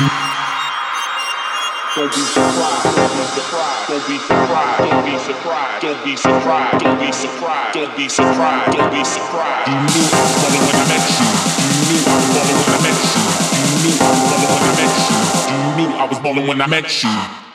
Don't be surprised, don't be surprised, don't be surprised, don't be surprised, don't be surprised, don't be surprised, don't be surprised, You knew I was falling when I met you, you knew I was falling when I met you, you knew I was falling when I met you, you knew I was falling when I met you.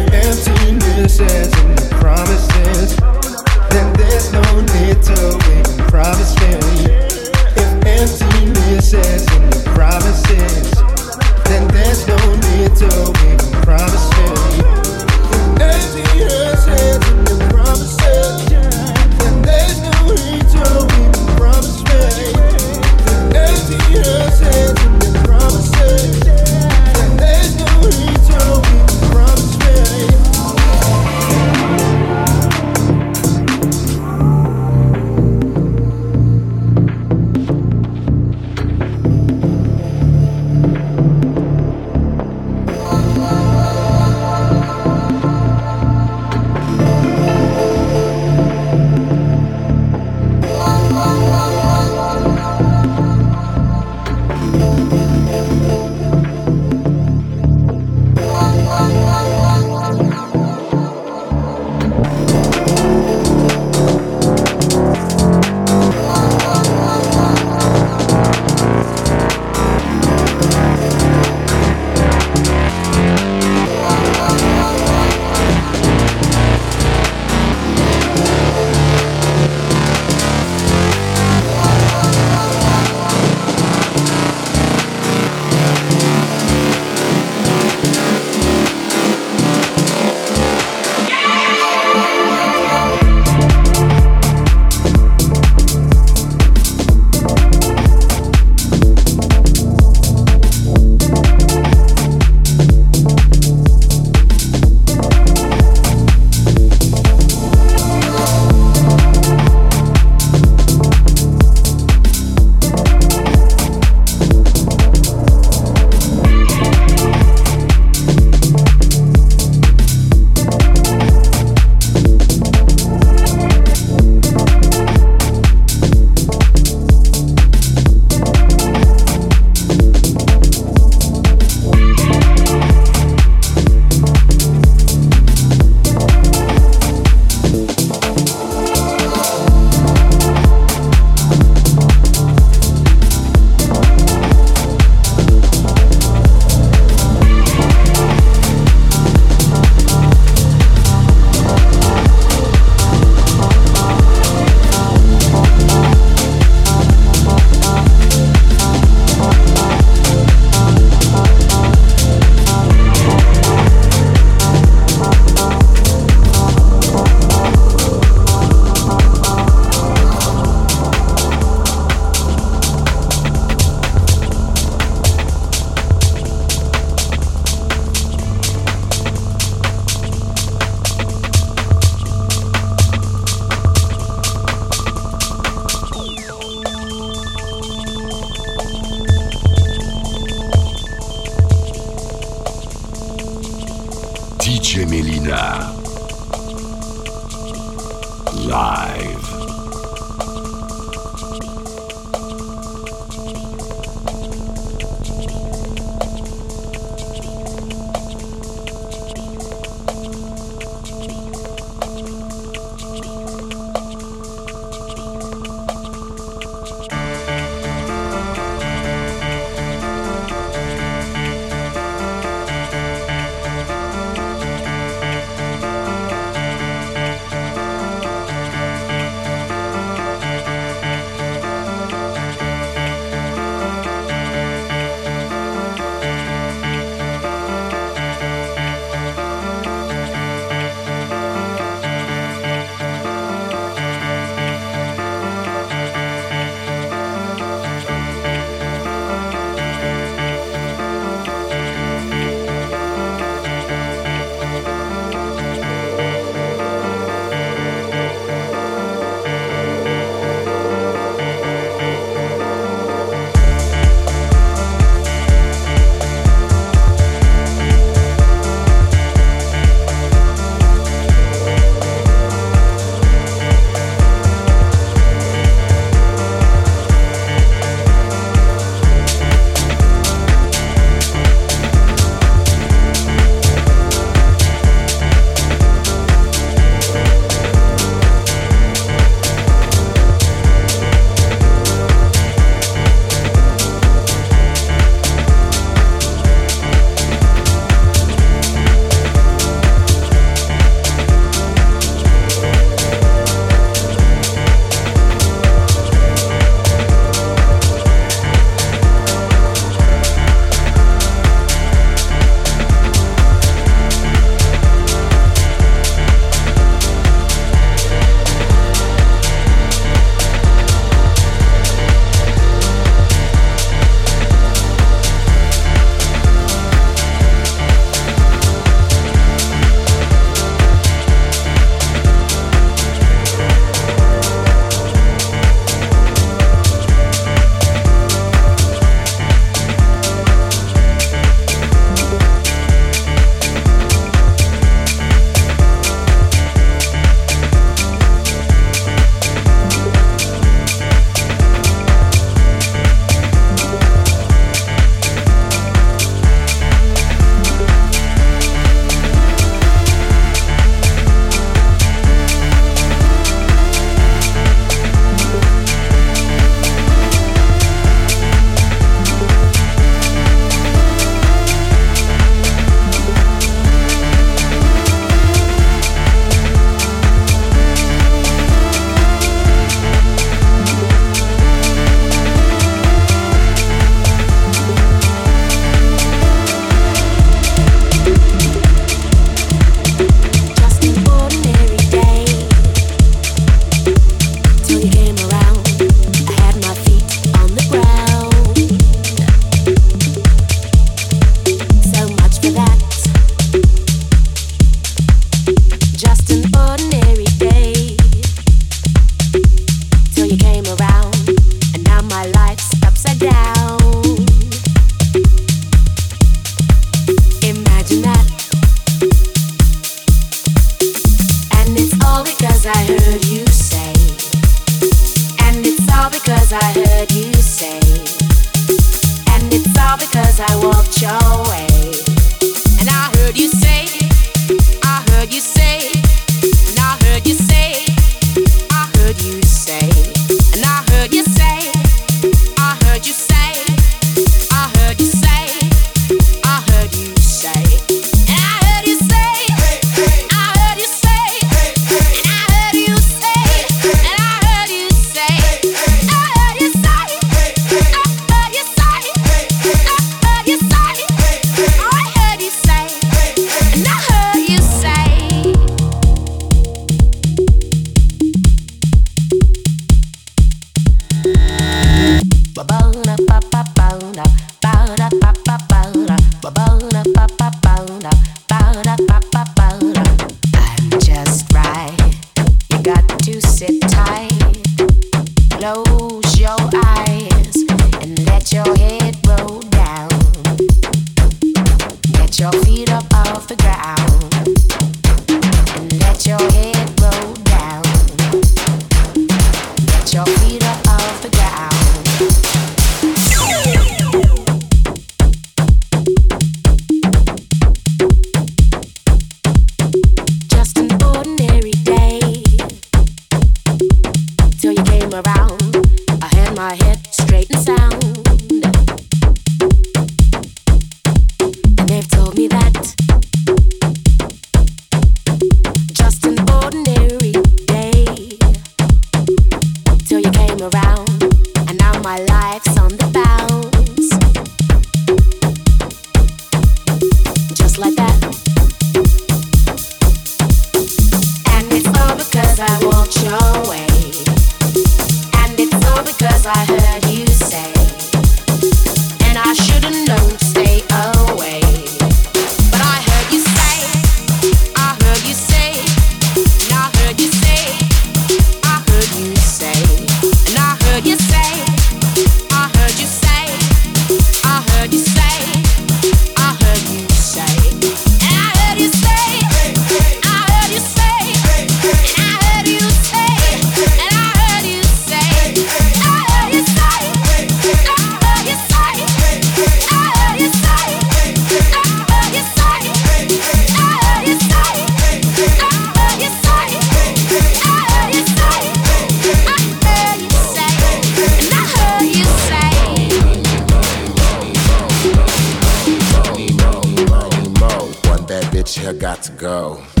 One bad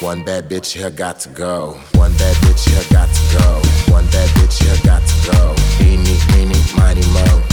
One bad bitch here got to go. One bad bitch here got to go. One bad bitch here got to go. Eeny, meeny, miny, moe.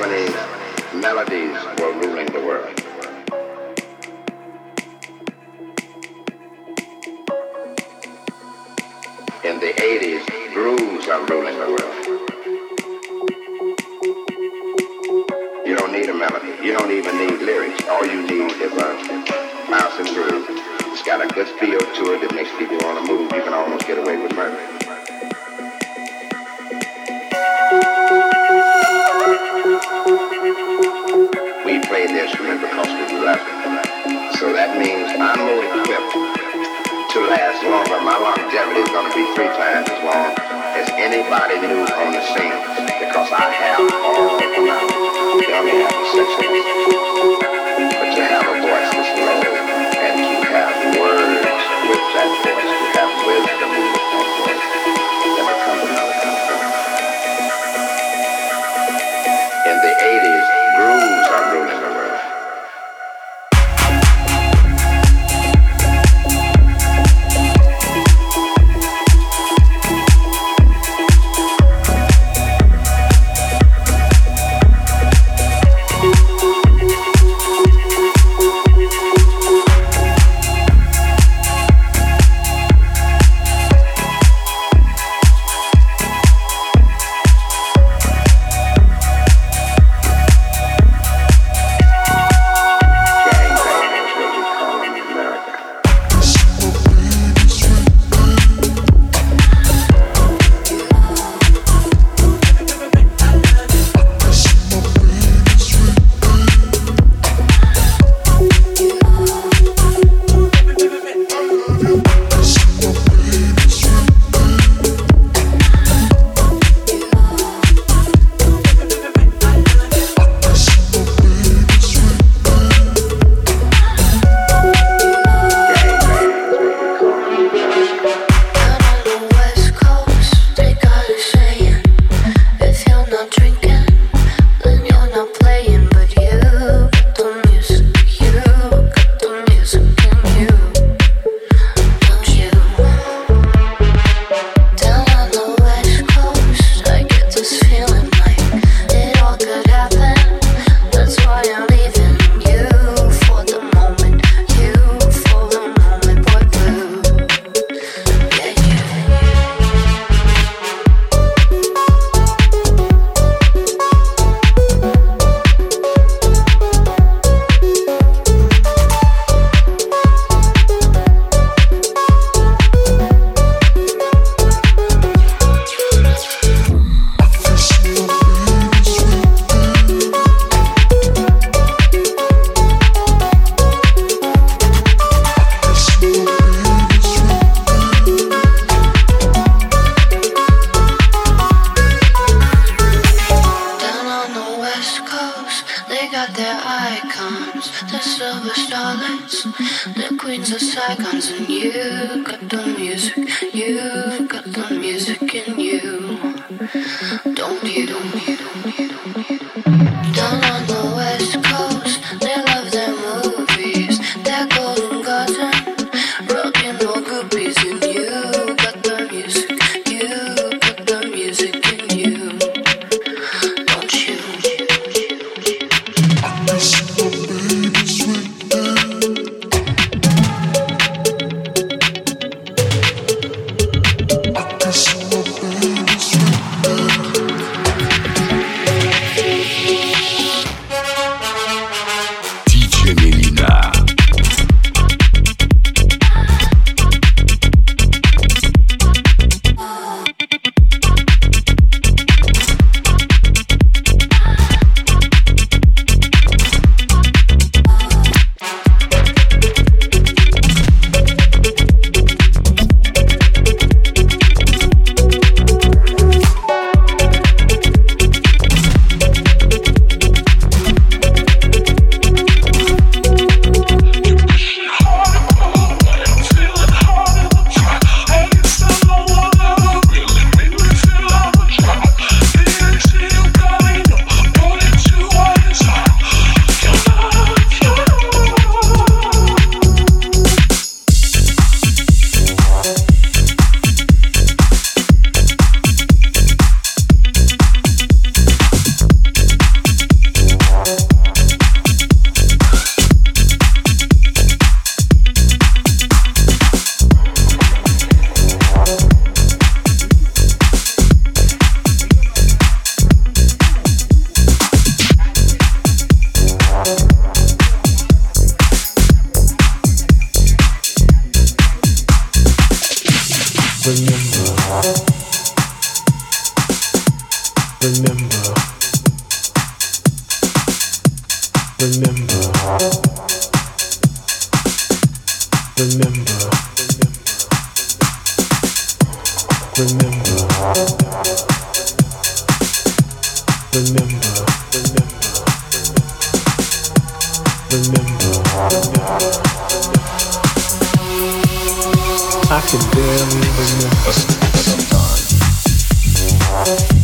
70s, melodies were ruling the world. In the 80s, grooves are ruling the world. You don't need a melody. You don't even need lyrics. All you need is a mouse and groove. It's got a good feel to it that makes people want to move. You can almost get away with murder. So that means I'm more equipped to last longer. My longevity is going to be three times as long as anybody new on the scene because I have all the knowledge. You only have the sexual. But to have a voice that's low and to have words with that voice, to have wisdom I can barely remember. sometimes.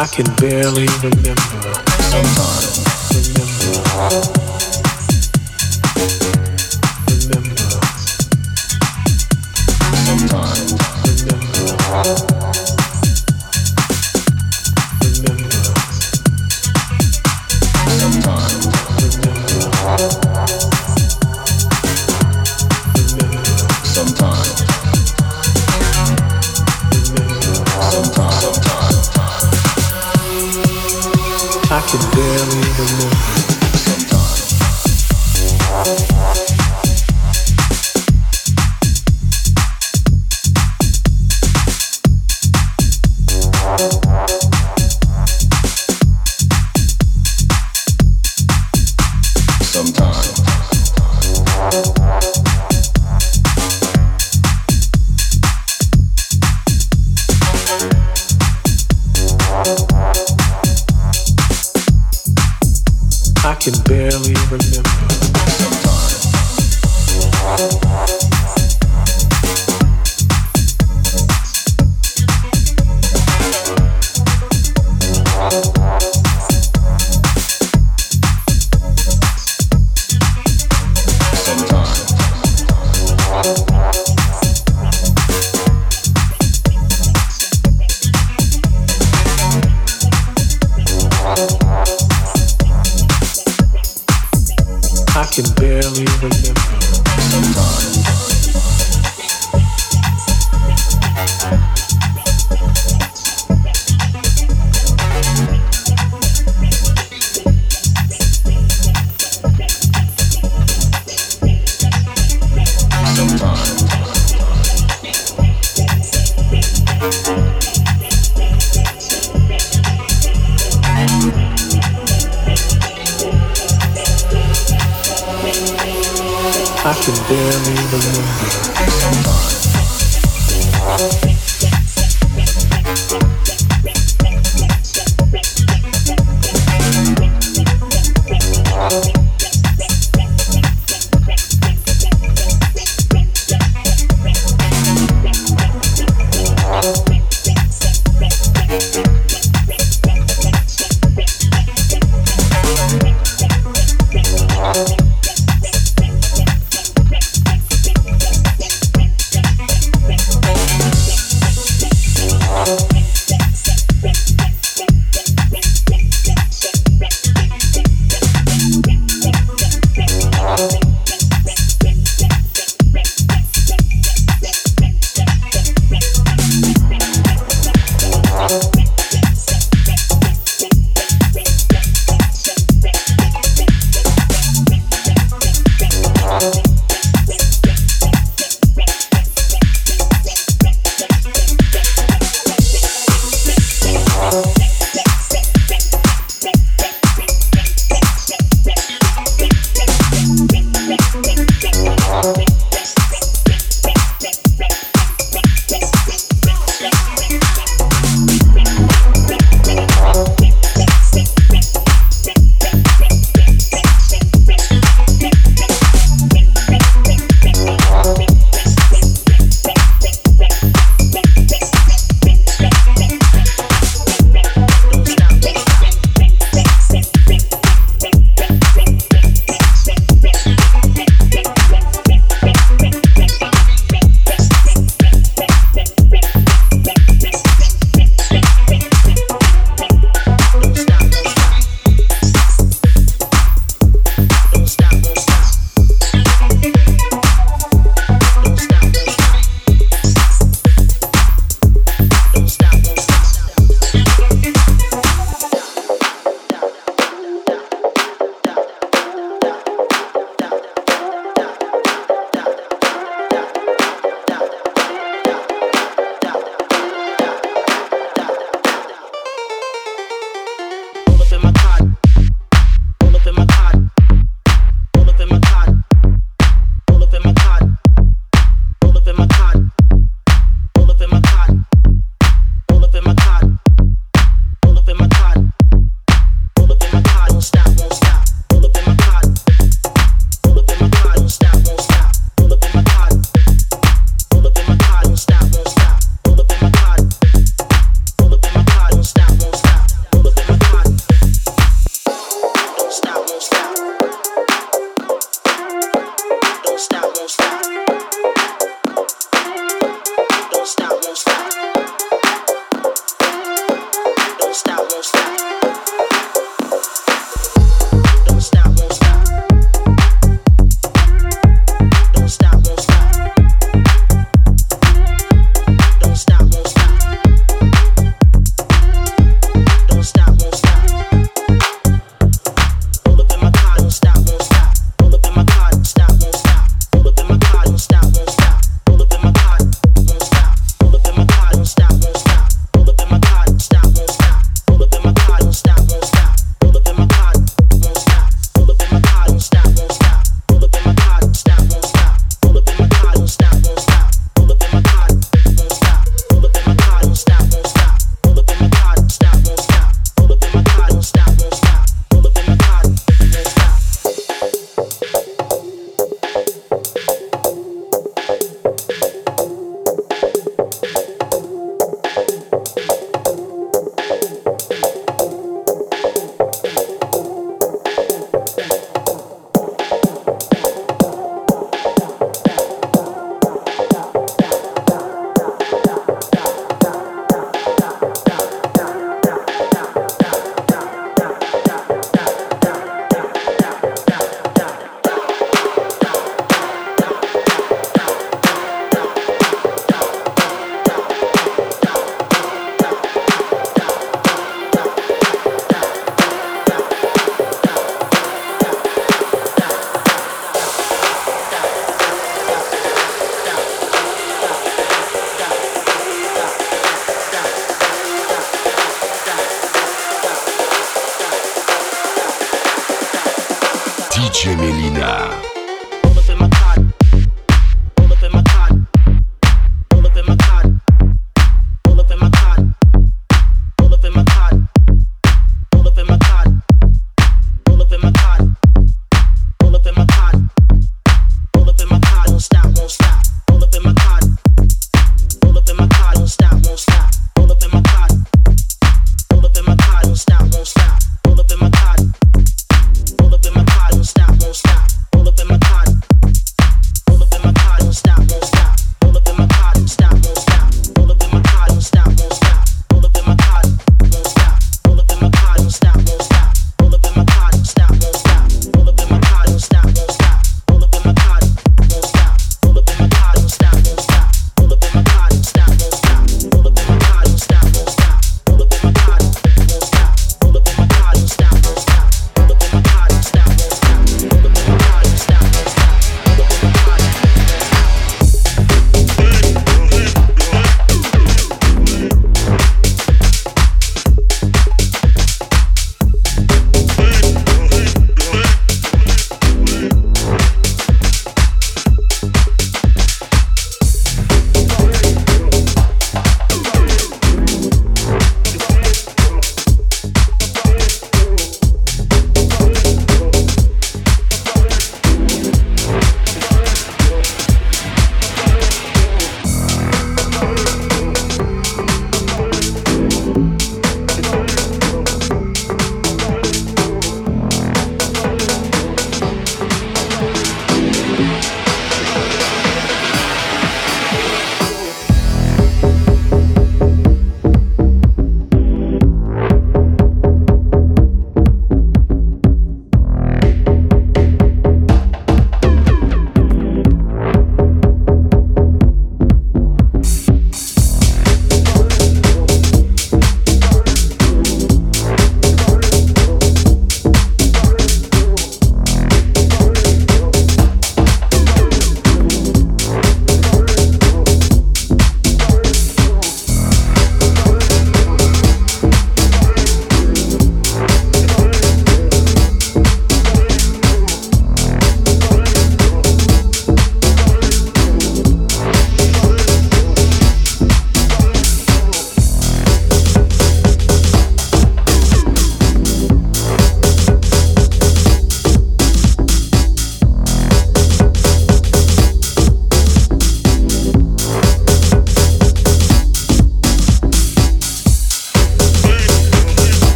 I can barely remember. Sometimes. Remember. I saw